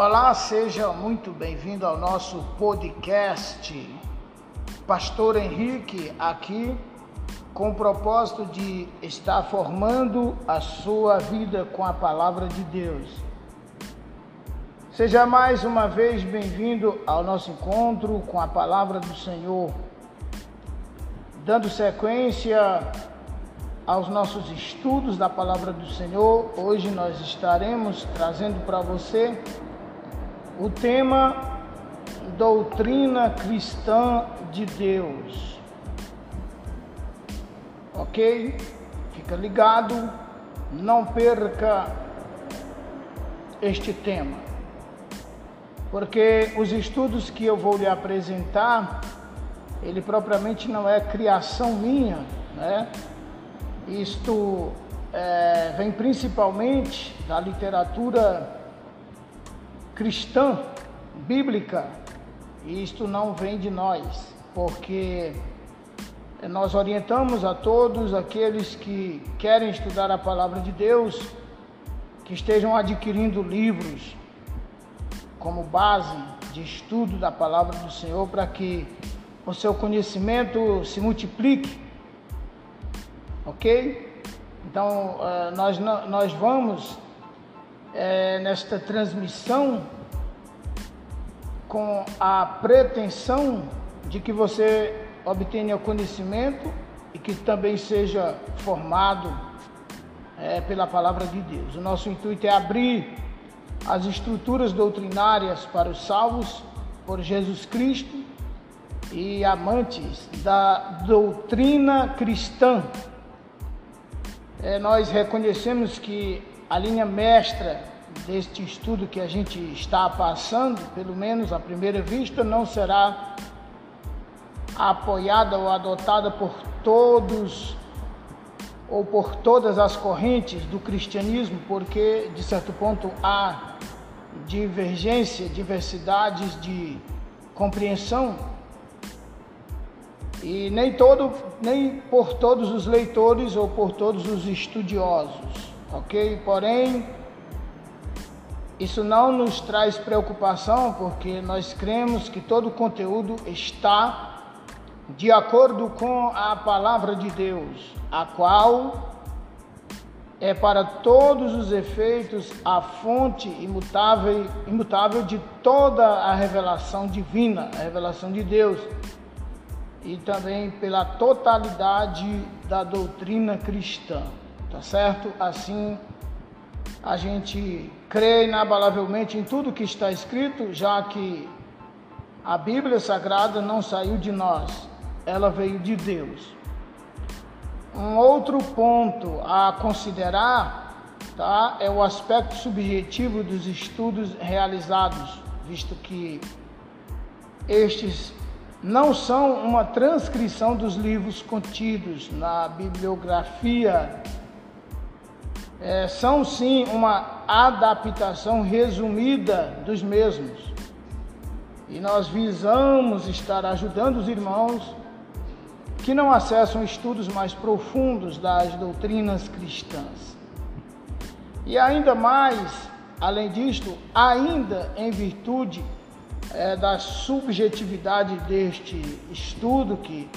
Olá, seja muito bem-vindo ao nosso podcast. Pastor Henrique aqui com o propósito de estar formando a sua vida com a palavra de Deus. Seja mais uma vez bem-vindo ao nosso encontro com a palavra do Senhor. Dando sequência aos nossos estudos da palavra do Senhor. Hoje nós estaremos trazendo para você o tema Doutrina Cristã de Deus. Ok? Fica ligado, não perca este tema, porque os estudos que eu vou lhe apresentar, ele propriamente não é criação minha, né? Isto é, vem principalmente da literatura cristã, bíblica, isto não vem de nós, porque nós orientamos a todos aqueles que querem estudar a palavra de Deus que estejam adquirindo livros como base de estudo da palavra do Senhor para que o seu conhecimento se multiplique ok? Então, uh, nós, nós vamos é, nesta transmissão com a pretensão de que você obtenha conhecimento e que também seja formado é, pela palavra de Deus. O nosso intuito é abrir as estruturas doutrinárias para os salvos por Jesus Cristo e amantes da doutrina cristã é, nós reconhecemos que a linha mestra deste estudo que a gente está passando, pelo menos à primeira vista, não será apoiada ou adotada por todos ou por todas as correntes do cristianismo, porque de certo ponto há divergência, diversidades de compreensão. E nem todo, nem por todos os leitores ou por todos os estudiosos, ok? Porém, isso não nos traz preocupação, porque nós cremos que todo o conteúdo está de acordo com a palavra de Deus, a qual é para todos os efeitos a fonte imutável, imutável de toda a revelação divina, a revelação de Deus e também pela totalidade da doutrina cristã, tá certo? Assim, a gente crê inabalavelmente em tudo que está escrito, já que a Bíblia Sagrada não saiu de nós, ela veio de Deus. Um outro ponto a considerar tá, é o aspecto subjetivo dos estudos realizados, visto que estes não são uma transcrição dos livros contidos na bibliografia, é, são sim uma adaptação resumida dos mesmos. E nós visamos estar ajudando os irmãos que não acessam estudos mais profundos das doutrinas cristãs. E ainda mais, além disto, ainda em virtude é, da subjetividade deste estudo que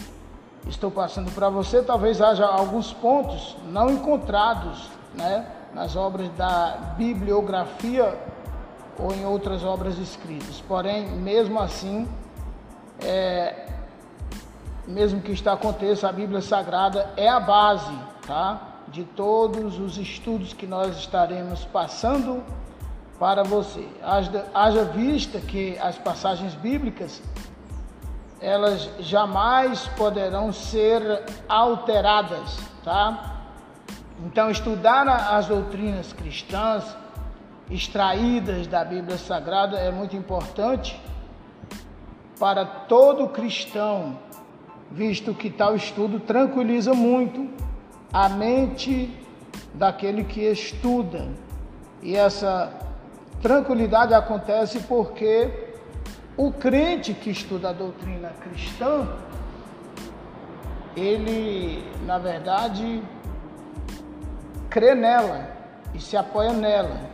estou passando para você, talvez haja alguns pontos não encontrados né, nas obras da bibliografia ou em outras obras escritas. Porém, mesmo assim, é, mesmo que isto aconteça, a Bíblia Sagrada é a base tá, de todos os estudos que nós estaremos passando para você. Haja, vista que as passagens bíblicas elas jamais poderão ser alteradas, tá? Então, estudar as doutrinas cristãs extraídas da Bíblia Sagrada é muito importante para todo cristão, visto que tal estudo tranquiliza muito a mente daquele que estuda. E essa Tranquilidade acontece porque o crente que estuda a doutrina cristã, ele, na verdade, crê nela e se apoia nela.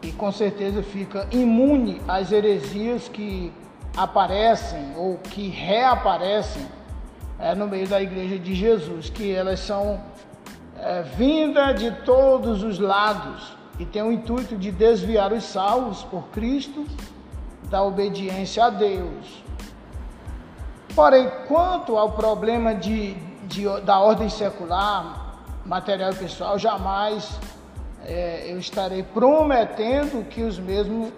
e com certeza fica imune às heresias que aparecem ou que reaparecem é, no meio da igreja de Jesus, que elas são é, vindas de todos os lados e tem o intuito de desviar os salvos por Cristo da obediência a Deus. Porém, quanto ao problema de, de da ordem secular, material pessoal, jamais é, eu estarei prometendo que os mesmos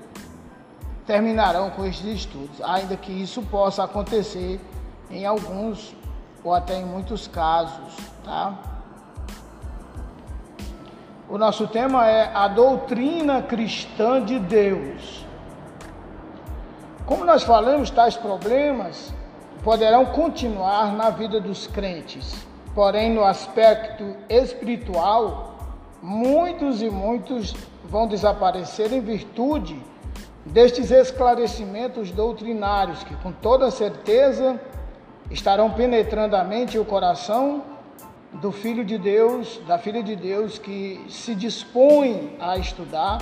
terminarão com estes estudos, ainda que isso possa acontecer em alguns ou até em muitos casos, tá? O nosso tema é a doutrina cristã de Deus. Como nós falamos, tais problemas poderão continuar na vida dos crentes, porém, no aspecto espiritual, muitos e muitos vão desaparecer em virtude destes esclarecimentos doutrinários que, com toda certeza, estarão penetrando a mente e o coração do Filho de Deus, da Filha de Deus que se dispõe a estudar,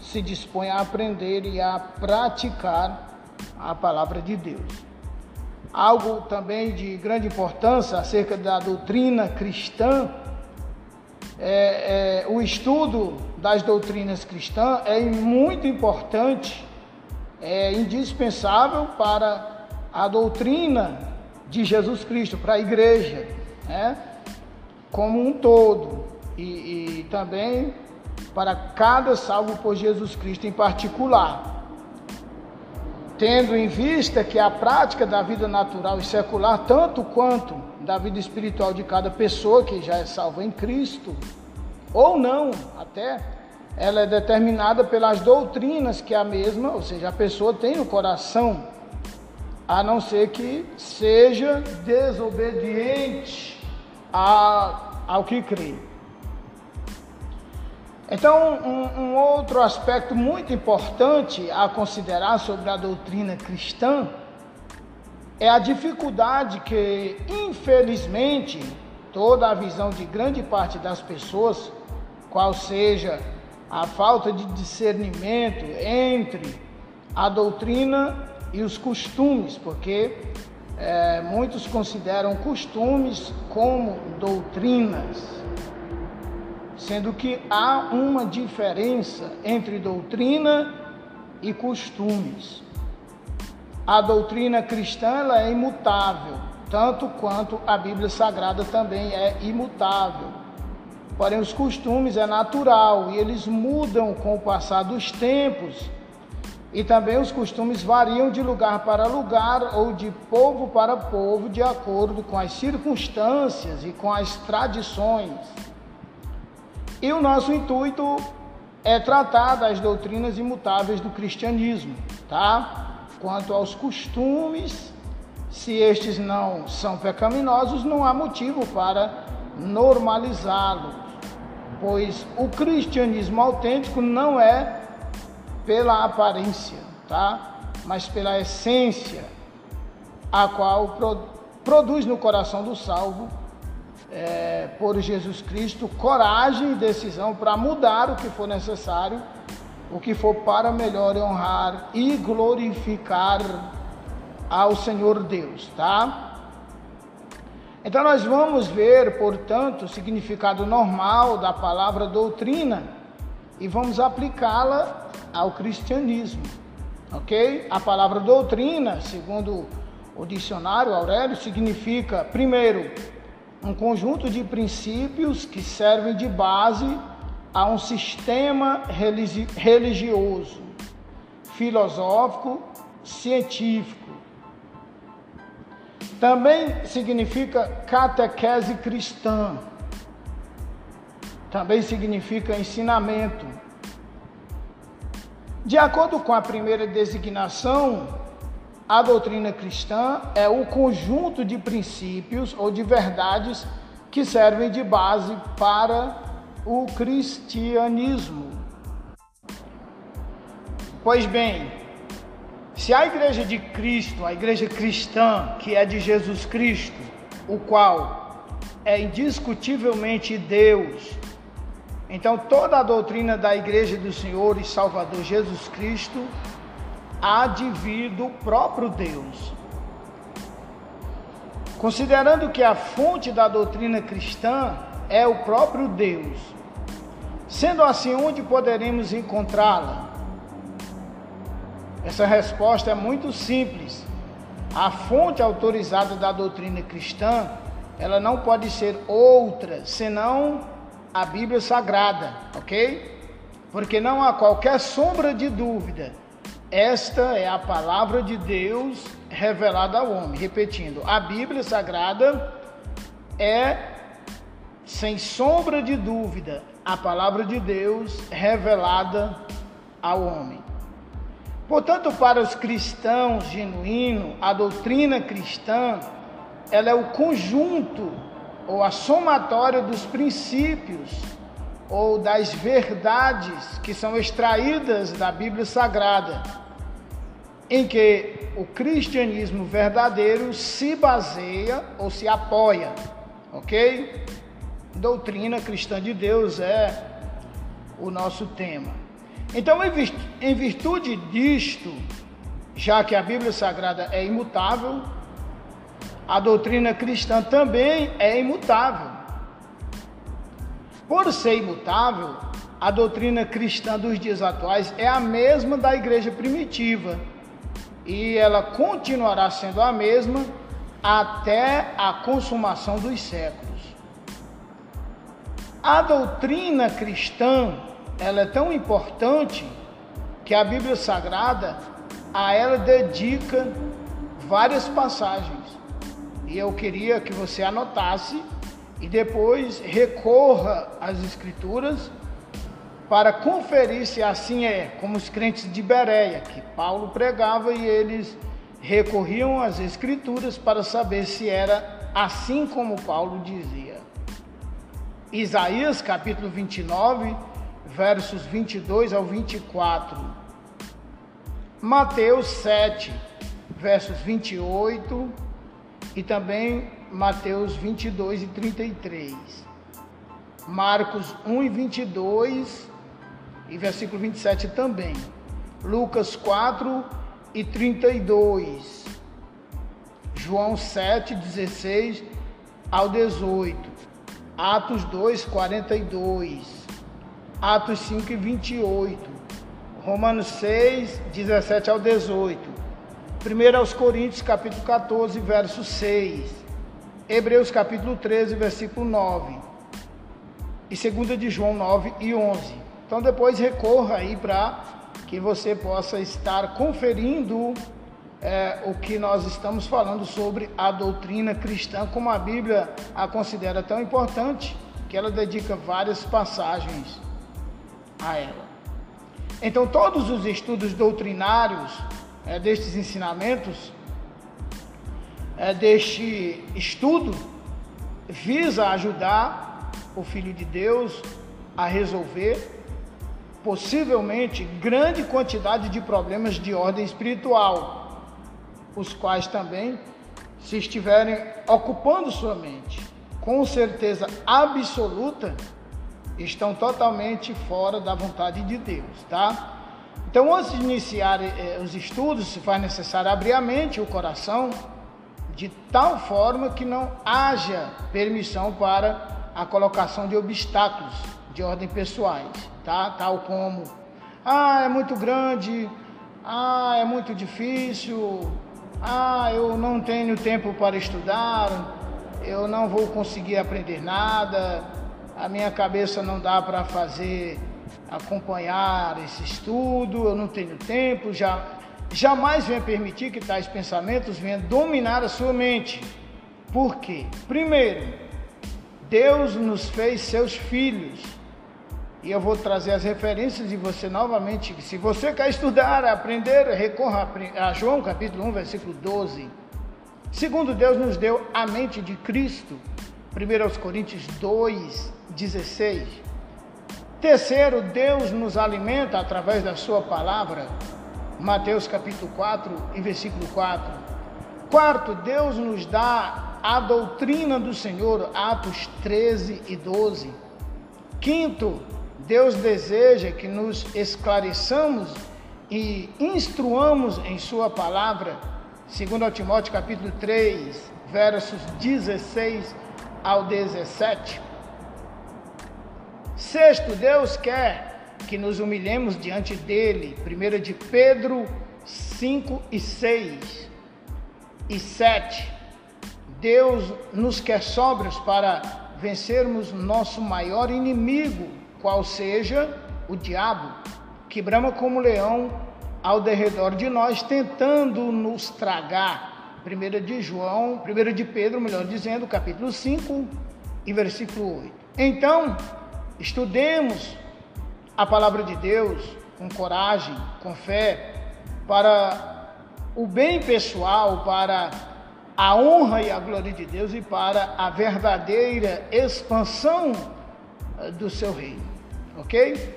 se dispõe a aprender e a praticar a palavra de Deus. Algo também de grande importância acerca da doutrina cristã é, é, o estudo das doutrinas cristãs é muito importante, é indispensável para a doutrina de Jesus Cristo, para a igreja, né? como um todo, e, e também para cada salvo por Jesus Cristo em particular tendo em vista que a prática da vida natural e secular, tanto quanto da vida espiritual de cada pessoa que já é salva em Cristo, ou não, até, ela é determinada pelas doutrinas que a mesma, ou seja, a pessoa tem no coração, a não ser que seja desobediente a, ao que crê. Então, um, um, outro aspecto muito importante a considerar sobre a doutrina cristã é a dificuldade que, infelizmente, toda a visão de grande parte das pessoas, qual seja a falta de discernimento entre a doutrina e os costumes, porque é, muitos consideram costumes como doutrinas sendo que há uma diferença entre doutrina e costumes. A doutrina cristã é imutável, tanto quanto a Bíblia Sagrada também é imutável. Porém, os costumes é natural e eles mudam com o passar dos tempos. E também os costumes variam de lugar para lugar ou de povo para povo, de acordo com as circunstâncias e com as tradições. E o nosso intuito é tratar das doutrinas imutáveis do cristianismo, tá? Quanto aos costumes, se estes não são pecaminosos, não há motivo para normalizá-los, pois o cristianismo autêntico não é pela aparência, tá? Mas pela essência, a qual produz no coração do salvo é, por Jesus Cristo coragem e decisão para mudar o que for necessário, o que for para melhor honrar e glorificar ao Senhor Deus, tá? Então nós vamos ver, portanto, o significado normal da palavra doutrina e vamos aplicá-la ao cristianismo, ok? A palavra doutrina, segundo o dicionário Aurélio, significa, primeiro, um conjunto de princípios que servem de base a um sistema religioso, filosófico, científico. Também significa catequese cristã. Também significa ensinamento. De acordo com a primeira designação, a doutrina cristã é o conjunto de princípios ou de verdades que servem de base para o cristianismo. Pois bem, se a igreja de Cristo, a igreja cristã, que é de Jesus Cristo, o qual é indiscutivelmente Deus, Então, toda a doutrina da Igreja do Senhor e Salvador Jesus Cristo há de vir do próprio Deus. Considerando que a fonte da doutrina cristã é o próprio Deus, sendo assim, onde poderemos encontrá-la? Essa resposta é muito simples. A fonte autorizada da doutrina cristã, ela não pode ser outra senão a Bíblia Sagrada, ok? Porque não há qualquer sombra de dúvida. Esta é a palavra de Deus revelada ao homem. Repetindo, a Bíblia Sagrada é, sem sombra de dúvida, a palavra de Deus revelada ao homem. Portanto, para os cristãos genuínos, a doutrina cristã, ela é o conjunto ou a somatória dos princípios ou das verdades que são extraídas da Bíblia Sagrada, em que o cristianismo verdadeiro se baseia ou se apoia, ok? Doutrina cristã de Deus é o nosso tema. Então, em virtude disto, já que a Bíblia Sagrada é imutável, a doutrina cristã também é imutável. Por ser imutável, a doutrina cristã dos dias atuais é a mesma da igreja primitiva e ela continuará sendo a mesma até a consumação dos séculos. A doutrina cristã ela é tão importante que a Bíblia Sagrada a ela dedica várias passagens. E eu queria que você anotasse e depois recorra às Escrituras para conferir se assim é, como os crentes de Bereia, que Paulo pregava e eles recorriam às Escrituras para saber se era assim como Paulo dizia. Isaías capítulo 29 versos 22 ao 24. Mateus 7, versos 28 e também Mateus 22 e 33. Marcos 1 e 22 e versículo 27 também. Lucas 4 e 32. João 7, 16 ao 18. Atos 2, 42. Atos 5 e 28, Romanos 6, 17 ao 18, 1 aos Coríntios capítulo 14, verso 6, Hebreus capítulo 13, versículo 9, e 2 de João 9 e 11. Então depois recorra aí para que você possa estar conferindo é, o que nós estamos falando sobre a doutrina cristã, como a Bíblia a considera tão importante, que ela dedica várias passagens a ela. Então, todos os estudos doutrinários é, destes ensinamentos, é, deste estudo, visa ajudar o Filho de Deus a resolver possivelmente grande quantidade de problemas de ordem espiritual, os quais também, se estiverem ocupando sua mente, com certeza absoluta, estão totalmente fora da vontade de Deus, tá? Então, antes de iniciar eh, os estudos, se faz necessário abrir a mente o coração de tal forma que não haja permissão para a colocação de obstáculos de ordem pessoais, tá? Tal como, ah, é muito grande, ah, é muito difícil, ah, eu não tenho tempo para estudar, eu não vou conseguir aprender nada, a minha cabeça não dá para fazer, acompanhar esse estudo, eu não tenho tempo, já, jamais venha permitir que tais pensamentos venham dominar a sua mente. Por quê? Primeiro, Deus nos fez seus filhos. E eu vou trazer as referências de você novamente. Se você quer estudar, aprender, recorra a João capítulo 1, versículo 12. Segundo, Deus nos deu a mente de Cristo. 1 Coríntios 2, 16. Terceiro, Deus nos alimenta através da Sua palavra, Mateus capítulo 4 e versículo 4. Quarto, Deus nos dá a doutrina do Senhor, Atos 13 e 12. Quinto, Deus deseja que nos esclareçamos e instruamos em Sua palavra, segundo Timóteo capítulo 3, versos 16 ao 17. Sexto, Deus quer que nos humilhemos diante dele. 1 de Pedro 5 e 6 e 7. Deus nos quer sóbrios para vencermos nosso maior inimigo, qual seja o diabo, que brama como leão ao derredor de nós, tentando nos tragar. 1 de João, 1 de Pedro, melhor dizendo, capítulo 5 e versículo 8. Então, estudemos a palavra de Deus com coragem, com fé, para o bem pessoal, para a honra e a glória de Deus e para a verdadeira expansão eh, do seu reino ok?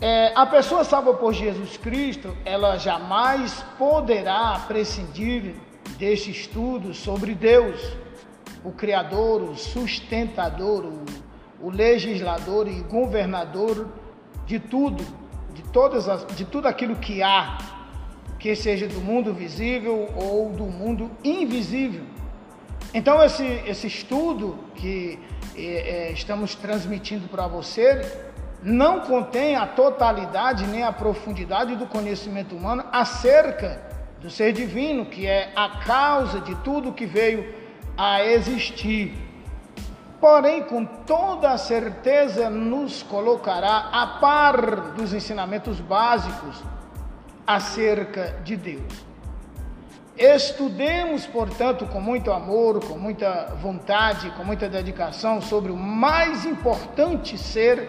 É, a pessoa salva por Jesus Cristo, ela jamais poderá prescindir deste estudo sobre Deus, o Criador, o sustentador, o, o legislador e governador de tudo, de todas as, de tudo aquilo que há, que seja do mundo visível ou do mundo invisível. Então esse, esse estudo que é, estamos transmitindo para você não contém a totalidade nem a profundidade do conhecimento humano acerca do ser divino, que é a causa de tudo que veio a existir. Porém, com toda a certeza, nos colocará a par dos ensinamentos básicos acerca de Deus. Estudemos, portanto, com muito amor, com muita vontade, com muita dedicação sobre o mais importante ser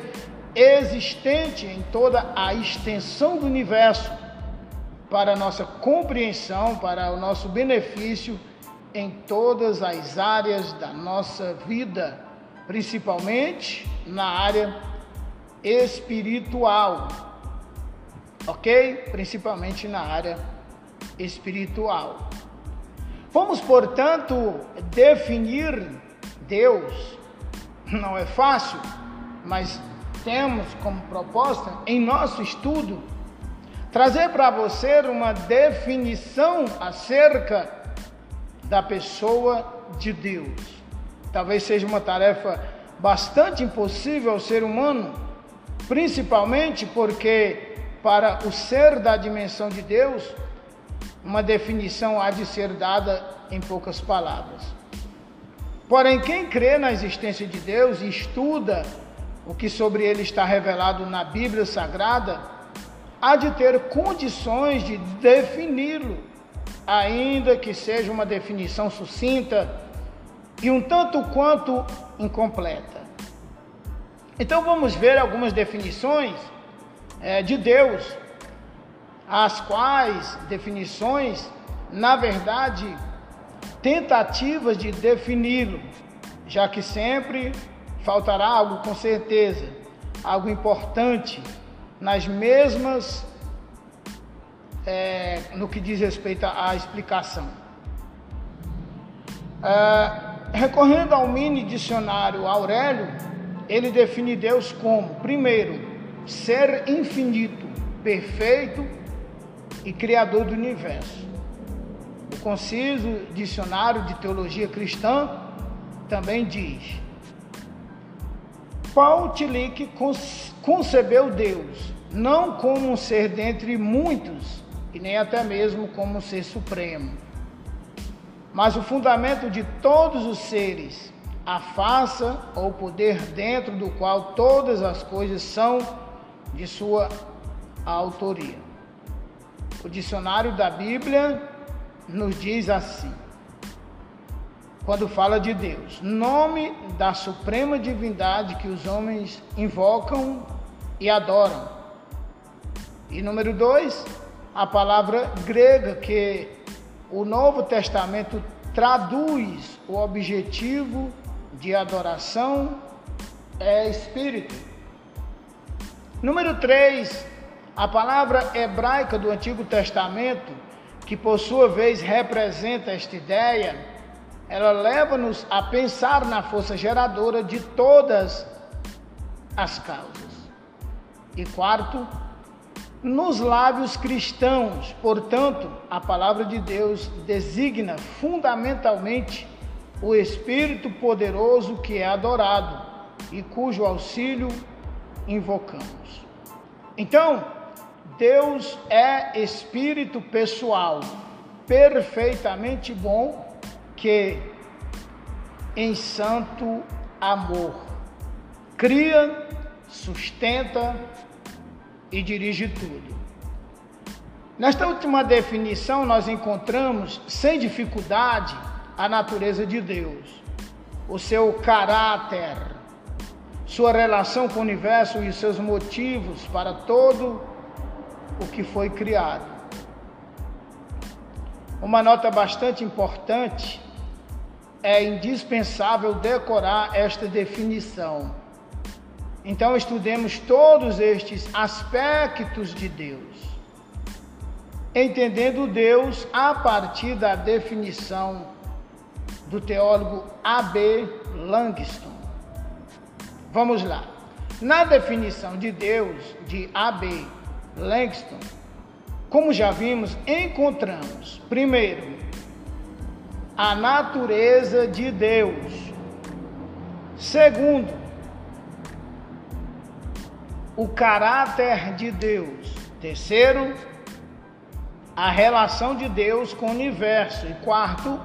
existente em toda a extensão do universo, para a nossa compreensão, para o nosso benefício em todas as áreas da nossa vida, principalmente na área espiritual. Ok? Principalmente na área espiritual espiritual. Vamos, portanto, definir Deus. Não é fácil, mas temos como proposta em nosso estudo trazer para você uma definição acerca da pessoa de Deus. Talvez seja uma tarefa bastante impossível ao ser humano, principalmente porque para o ser da dimensão de Deus, uma definição há de ser dada em poucas palavras. Porém, quem crê na existência de Deus e estuda o que sobre ele está revelado na Bíblia Sagrada, há de ter condições de defini-lo, ainda que seja uma definição sucinta e um tanto quanto incompleta. Então vamos ver algumas definições é, de Deus as quais definições, na verdade, tentativas de defini-lo, já que sempre faltará algo com certeza, algo importante nas mesmas é, no que diz respeito à explicação. É, recorrendo ao mini dicionário Aurélio, ele define Deus como, primeiro, ser infinito, perfeito e Criador do universo. O conciso dicionário de teologia cristã também diz: Paul Tillich concebeu Deus não como um ser dentre muitos e nem até mesmo como um ser supremo, mas o fundamento de todos os seres, a faça ou poder dentro do qual todas as coisas são de sua autoria. O dicionário da Bíblia nos diz assim: quando fala de Deus, nome da suprema divindade que os homens invocam e adoram. E número dois, a palavra grega que o Novo Testamento traduz o objetivo de adoração é espírito. Número três, a palavra hebraica do Antigo Testamento, que por sua vez representa esta ideia, ela leva-nos a pensar na força geradora de todas as causas. E quarto, nos lábios cristãos, portanto, a palavra de Deus designa fundamentalmente o Espírito poderoso que é adorado e cujo auxílio invocamos. Então, Deus é espírito pessoal, perfeitamente bom, que em santo amor cria, sustenta e dirige tudo. Nesta última definição, nós encontramos, sem dificuldade, a natureza de Deus, o seu caráter, sua relação com o universo e seus motivos para todo o que foi criado. Uma nota bastante importante é indispensável decorar esta definição. Então, estudemos todos estes aspectos de Deus, entendendo Deus a partir da definição do teólogo A.B. Langston. Vamos lá. Na definição de Deus de A.B. Langston, como já vimos, encontramos, primeiro, a natureza de Deus. Segundo, o caráter de Deus. Terceiro, a relação de Deus com o universo. E quarto,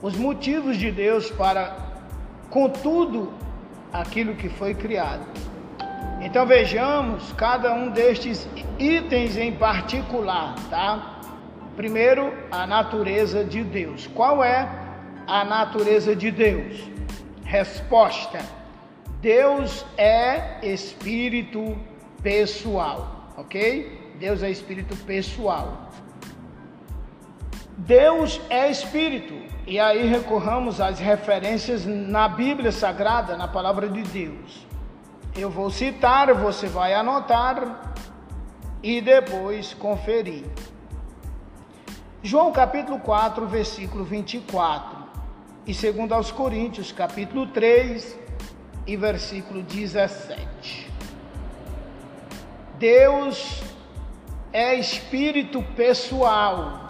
os motivos de Deus para com tudo aquilo que foi criado. Então vejamos cada um destes itens em particular, tá? Primeiro, a natureza de Deus. Qual é a natureza de Deus? Resposta: Deus é espírito pessoal, ok? Deus é espírito pessoal. Deus é espírito, e aí recorramos às referências na Bíblia Sagrada, na palavra de Deus. Eu vou citar, você vai anotar e depois conferir. João capítulo 4, versículo 24. E segundo aos Coríntios, capítulo 3 e versículo 17. Deus é espírito pessoal.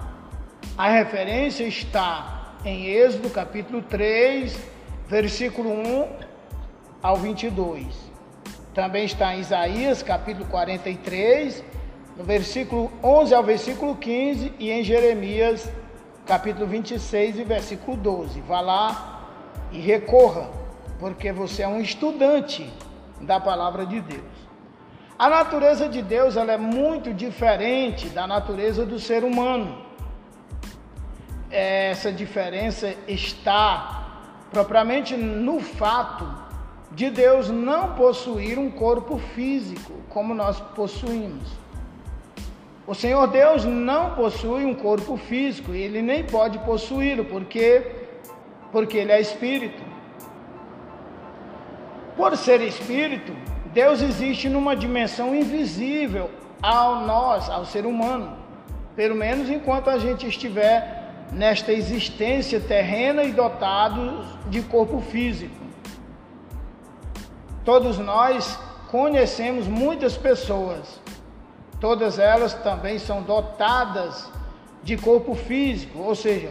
A referência está em Êxodo capítulo 3, versículo 1 ao 22. Também está em Isaías capítulo 43, no versículo 11 ao versículo 15 e em Jeremias capítulo 26 e versículo 12. Vá lá e recorra, porque você é um estudante da palavra de Deus. A natureza de Deus ela é muito diferente da natureza do ser humano essa diferença está propriamente no fato de Deus não possuir um corpo físico como nós possuímos. O Senhor Deus não possui um corpo físico e ele nem pode possuí-lo, porque porque ele é espírito. Por ser espírito, Deus existe numa dimensão invisível ao nós, ao ser humano, pelo menos enquanto a gente estiver nesta existência terrena e dotados de corpo físico. Todos nós conhecemos muitas pessoas, todas elas também são dotadas de corpo físico, ou seja,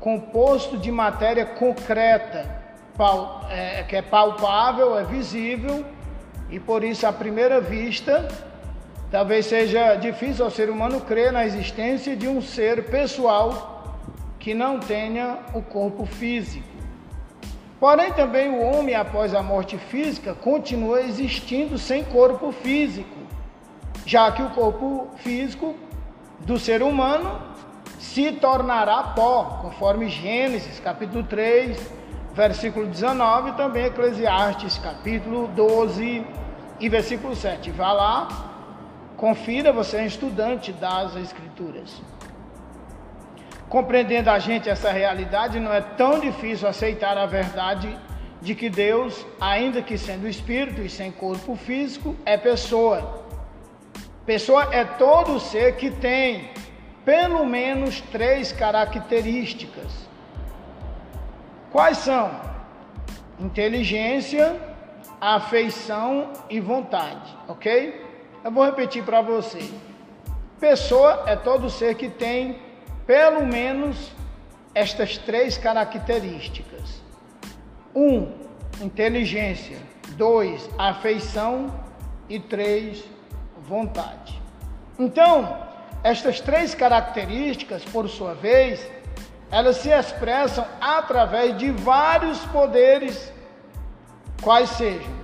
composto de matéria concreta, é, que é palpável, é visível, e por isso, à primeira vista, talvez seja difícil ao ser humano crer na existência de um ser pessoal que não tenha o corpo físico. Porém, também o homem, após a morte física, continua existindo sem corpo físico, já que o corpo físico do ser humano se tornará pó, conforme Gênesis capítulo 3, versículo 19, e também Eclesiastes capítulo 12 e versículo 7. Vá lá, confira, você é estudante das Escrituras. Compreendendo a gente essa realidade, não é tão difícil aceitar a verdade de que Deus, ainda que sendo espírito e sem corpo físico, é pessoa. Pessoa é todo ser que tem pelo menos três características. Quais são? Inteligência, afeição e vontade, ok? Eu vou repetir para você. Pessoa é todo ser que tem pelo menos estas três características: um, inteligência, dois, afeição e três, vontade. Então, estas três características, por sua vez, elas se expressam através de vários poderes, quais sejam.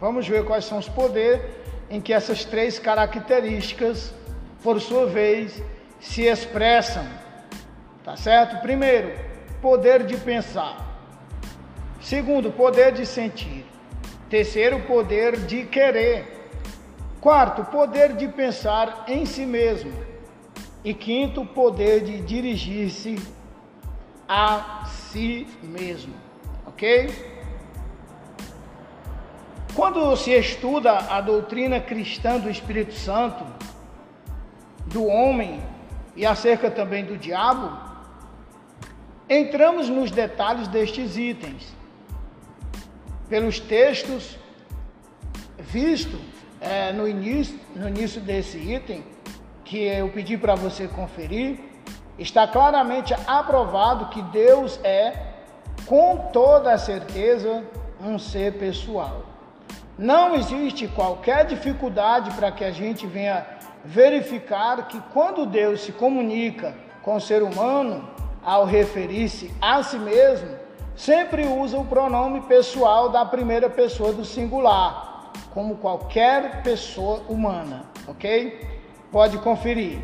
Vamos ver quais são os poderes em que essas três características, por sua vez, se expressam. Tá certo? Primeiro, poder de pensar. Segundo, poder de sentir. Terceiro, poder de querer. Quarto, poder de pensar em si mesmo. E quinto, poder de dirigir-se a si mesmo. Ok? Quando se estuda a doutrina cristã do Espírito Santo, do homem e acerca também do diabo, entramos nos detalhes destes itens. Pelos textos visto é, no, início, no início desse item, que eu pedi para você conferir, está claramente aprovado que Deus é, com toda a certeza, um ser pessoal. Não existe qualquer dificuldade para que a gente venha verificar que quando Deus se comunica com o ser humano, ao referir-se a si mesmo, sempre usa o pronome pessoal da primeira pessoa do singular, como qualquer pessoa humana, ok? Pode conferir.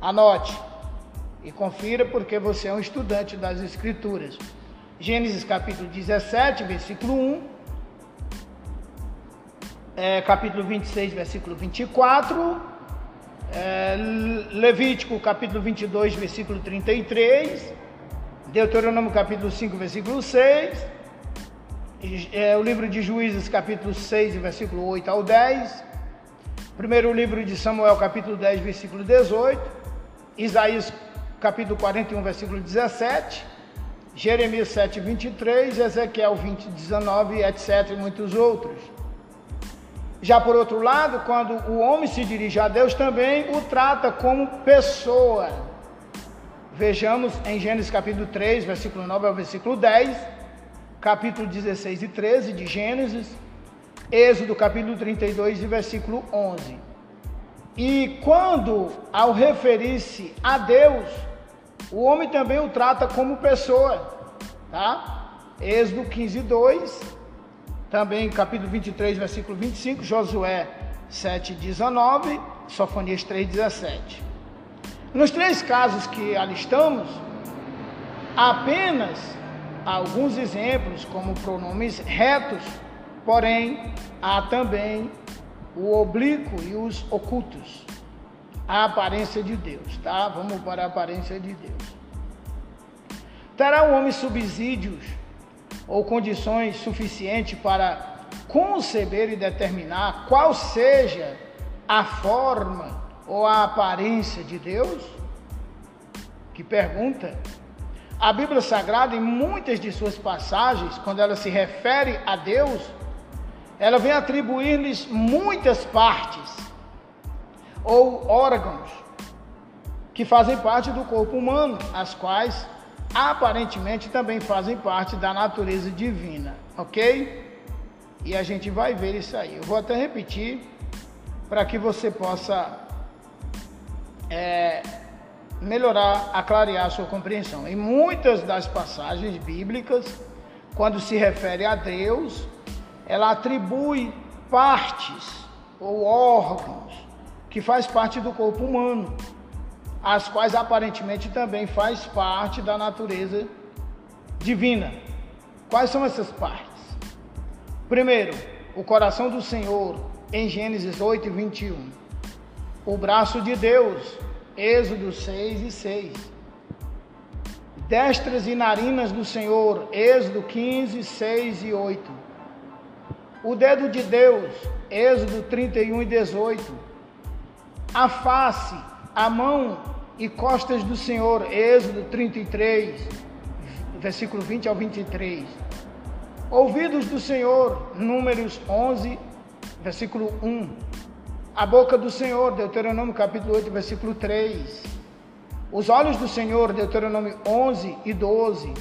Anote e confira porque você é um estudante das Escrituras. Gênesis capítulo 17, versículo 1. É, capítulo 26, versículo 24. É, Levítico capítulo 22, versículo 33. Deuteronômio capítulo 5, versículo 6. É, o livro de Juízes capítulo 6, versículo 8 ao 10. Primeiro livro de Samuel capítulo 10, versículo 18. Isaías capítulo 41, versículo 17, Jeremias 7, 23, Ezequiel 20, 19, etc. e muitos outros. Já por outro lado, quando o homem se dirige a Deus, também o trata como pessoa. Vejamos em Gênesis capítulo 3, versículo 9 ao versículo 10, capítulo 16 e 13 de Gênesis, Êxodo capítulo 32 e versículo 11. E quando, ao referir-se a Deus, o homem também o trata como pessoa, tá? Êxodo 15, 2, também capítulo 23, versículo 25, Josué 7, 19, Sofonias 3, 17. Nos três casos que alistamos, apenas alguns exemplos como pronomes retos, porém há também o oblíquo e os ocultos a aparência de Deus, tá? Vamos para a aparência de Deus. Terá o homem subsídios ou condições suficientes para conceber e determinar qual seja a forma ou a aparência de Deus? Que pergunta. A Bíblia Sagrada, em muitas de suas passagens, quando ela se refere a Deus, ela vem atribuir-lhes muitas partes ou órgãos que fazem parte do corpo humano, as quais aparentemente também fazem parte da natureza divina, ok? E a gente vai ver isso aí. Eu vou até repetir para que você possa é, melhorar, aclarear a sua compreensão. Em muitas das passagens bíblicas, quando se refere a Deus, ela atribui partes ou órgãos que faz parte do corpo humano, as quais aparentemente também faz parte da natureza divina. Quais são essas partes? Primeiro, o coração do Senhor, em Gênesis 8 e 21. O braço de Deus, Êxodo 6 e 6. Destras e narinas do Senhor, Êxodo 15, 6 e 8. O dedo de Deus, Êxodo 31 e 18 a face, a mão e costas do Senhor. Êxodo 33, versículo 20 ao 23. Ouvidos do Senhor, Números 11, versículo 1. A boca do Senhor, Deuteronômio capítulo 8, versículo 3. Os olhos do Senhor, Deuteronômio 11 e 12.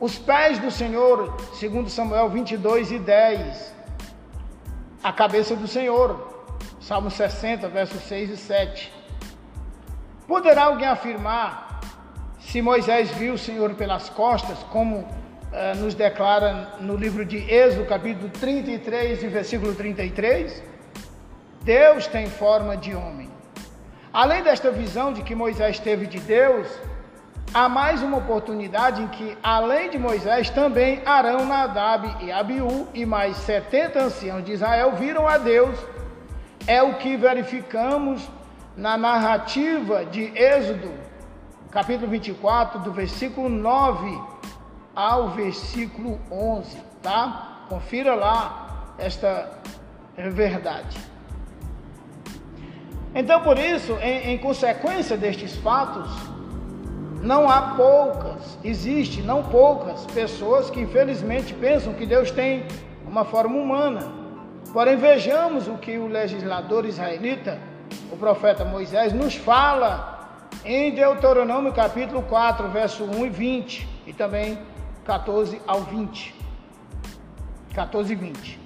Os pés do Senhor, segundo Samuel 22 e 10. A cabeça do Senhor, Salmo 60, versos 6 e 7. Poderá alguém afirmar, se Moisés viu o Senhor pelas costas, como eh, nos declara no livro de Êxodo, capítulo 33 e versículo 33? Deus tem forma de homem. Além desta visão de que Moisés teve de Deus, há mais uma oportunidade em que, além de Moisés, também Arão, Nadab e Abiú e mais 70 anciãos de Israel viram a Deus. É o que verificamos na narrativa de Êxodo, capítulo 24, do versículo 9 ao versículo 11, tá? Confira lá esta verdade. Então, por isso, em, em consequência destes fatos, não há poucas, existe não poucas pessoas que infelizmente pensam que Deus tem uma forma humana. Porém, vejamos o que o legislador israelita, o profeta Moisés, nos fala em Deuteronômio capítulo 4, verso 1 e 20, e também 14 ao 20. 14 e 20.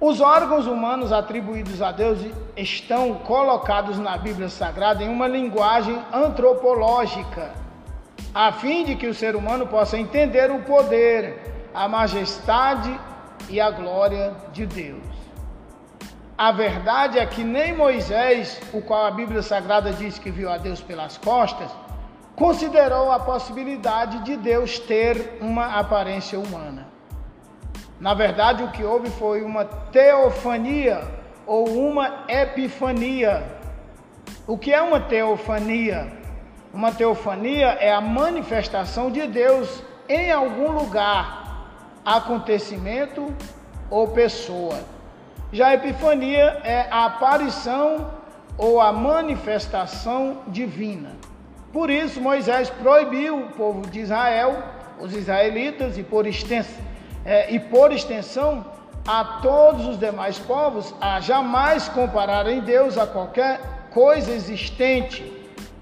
Os órgãos humanos atribuídos a Deus estão colocados na Bíblia Sagrada em uma linguagem antropológica, a fim de que o ser humano possa entender o poder, a majestade e a glória de Deus. A verdade é que nem Moisés, o qual a Bíblia Sagrada diz que viu a Deus pelas costas, considerou a possibilidade de Deus ter uma aparência humana. Na verdade, o que houve foi uma teofania ou uma epifania. O que é uma teofania? Uma teofania é a manifestação de Deus em algum lugar, acontecimento ou pessoa. Já a epifania é a aparição ou a manifestação divina. Por isso, Moisés proibiu o povo de Israel, os israelitas, e por, extensão, é, e por extensão a todos os demais povos, a jamais compararem Deus a qualquer coisa existente,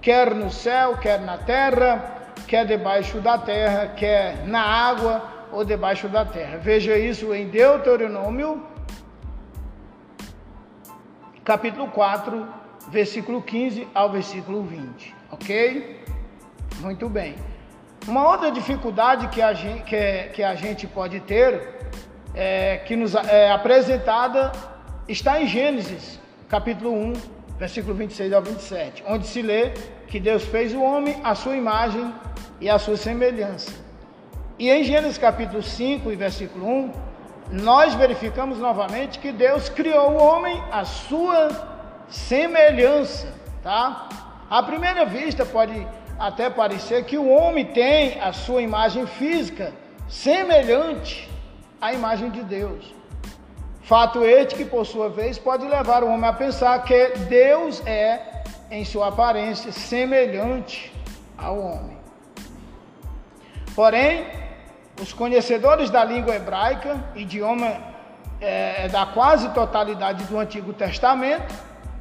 quer no céu, quer na terra, quer debaixo da terra, quer na água ou debaixo da terra. Veja isso em Deuteronômio, capítulo 4, versículo 15 ao versículo 20. Ok? Muito bem. Uma outra dificuldade que a gente, que, que a gente pode ter, é, que nos é apresentada, está em Gênesis, capítulo 1, versículo 26 ao 27, onde se lê que Deus fez o homem à sua imagem e à sua semelhança. E em Gênesis capítulo 5 e versículo 1, nós verificamos novamente que Deus criou o homem à sua semelhança, tá? À primeira vista, pode até parecer que o homem tem a sua imagem física semelhante à imagem de Deus. Fato este que, por sua vez, pode levar o homem a pensar que Deus é, em sua aparência, semelhante ao homem. Porém, os conhecedores da língua hebraica, idioma é, da quase totalidade do Antigo Testamento,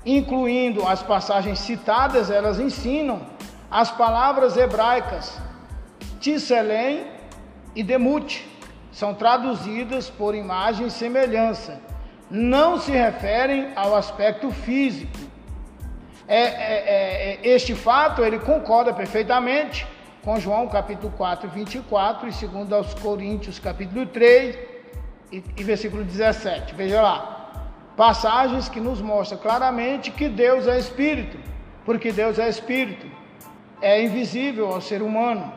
incluindo as passagens citadas, elas ensinam as palavras hebraicas Tisselém e Demute, são traduzidas por imagem e semelhança, não se referem ao aspecto físico. É, é, é, é este fato ele concorda perfeitamente com João capítulo 4, 24 e segundo aos Coríntios capítulo 3 e, e versículo 17. Veja lá passagens que nos mostram claramente que Deus é espírito, porque Deus é espírito, é invisível ao ser humano,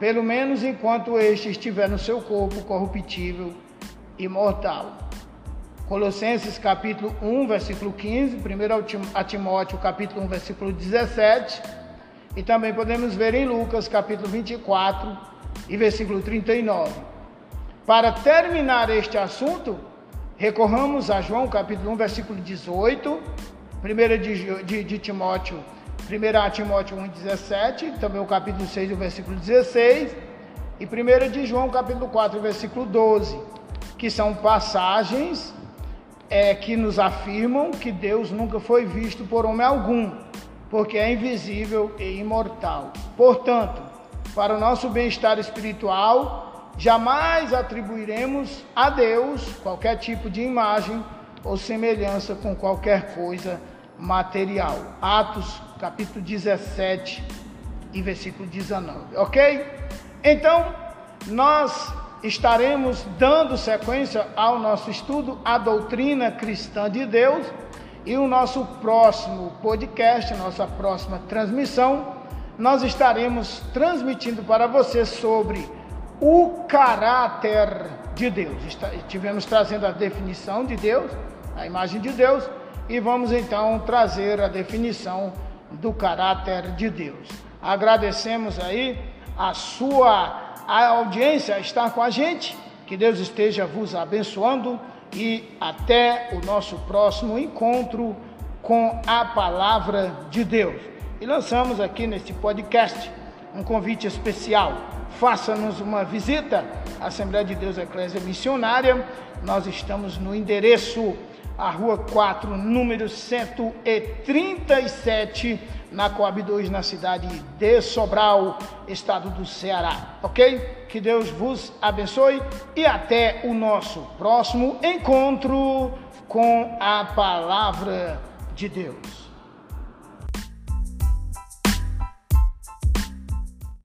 pelo menos enquanto este estiver no seu corpo corruptível e mortal. Colossenses capítulo 1, versículo 15, 1 a Timóteo capítulo 1, versículo 17, e também podemos ver em Lucas capítulo 24 e versículo 39. Para terminar este assunto, Recorramos a João capítulo 1, versículo 18, 1 de, de, de Timóteo, 1 Timóteo 1, 17, também o capítulo 6, o versículo 16, e 1 de João, capítulo 4, versículo 12, que são passagens é, que nos afirmam que Deus nunca foi visto por homem algum, porque é invisível e imortal. Portanto, para o nosso bem-estar espiritual, jamais atribuiremos a Deus qualquer tipo de imagem ou semelhança com qualquer coisa material. Atos, capítulo 17 e versículo 19, ok? Então, nós estaremos dando sequência ao nosso estudo, a doutrina cristã de Deus, e o nosso próximo podcast, nossa próxima transmissão, nós estaremos transmitindo para você sobre o caráter de Deus. Estivemos trazendo a definição de Deus, a imagem de Deus, e vamos então trazer a definição do caráter de Deus. Agradecemos aí a sua a audiência estar com a gente. Que Deus esteja vos abençoando e até o nosso próximo encontro com a palavra de Deus. E lançamos aqui neste podcast um convite especial. Faça-nos uma visita à Assembleia de Deus Eclésia Missionária. Nós estamos no endereço a Rua 4, número 137 na Coab 2, na cidade de Sobral, estado do Ceará. Ok? Que Deus vos abençoe e até o nosso próximo encontro com a palavra de Deus.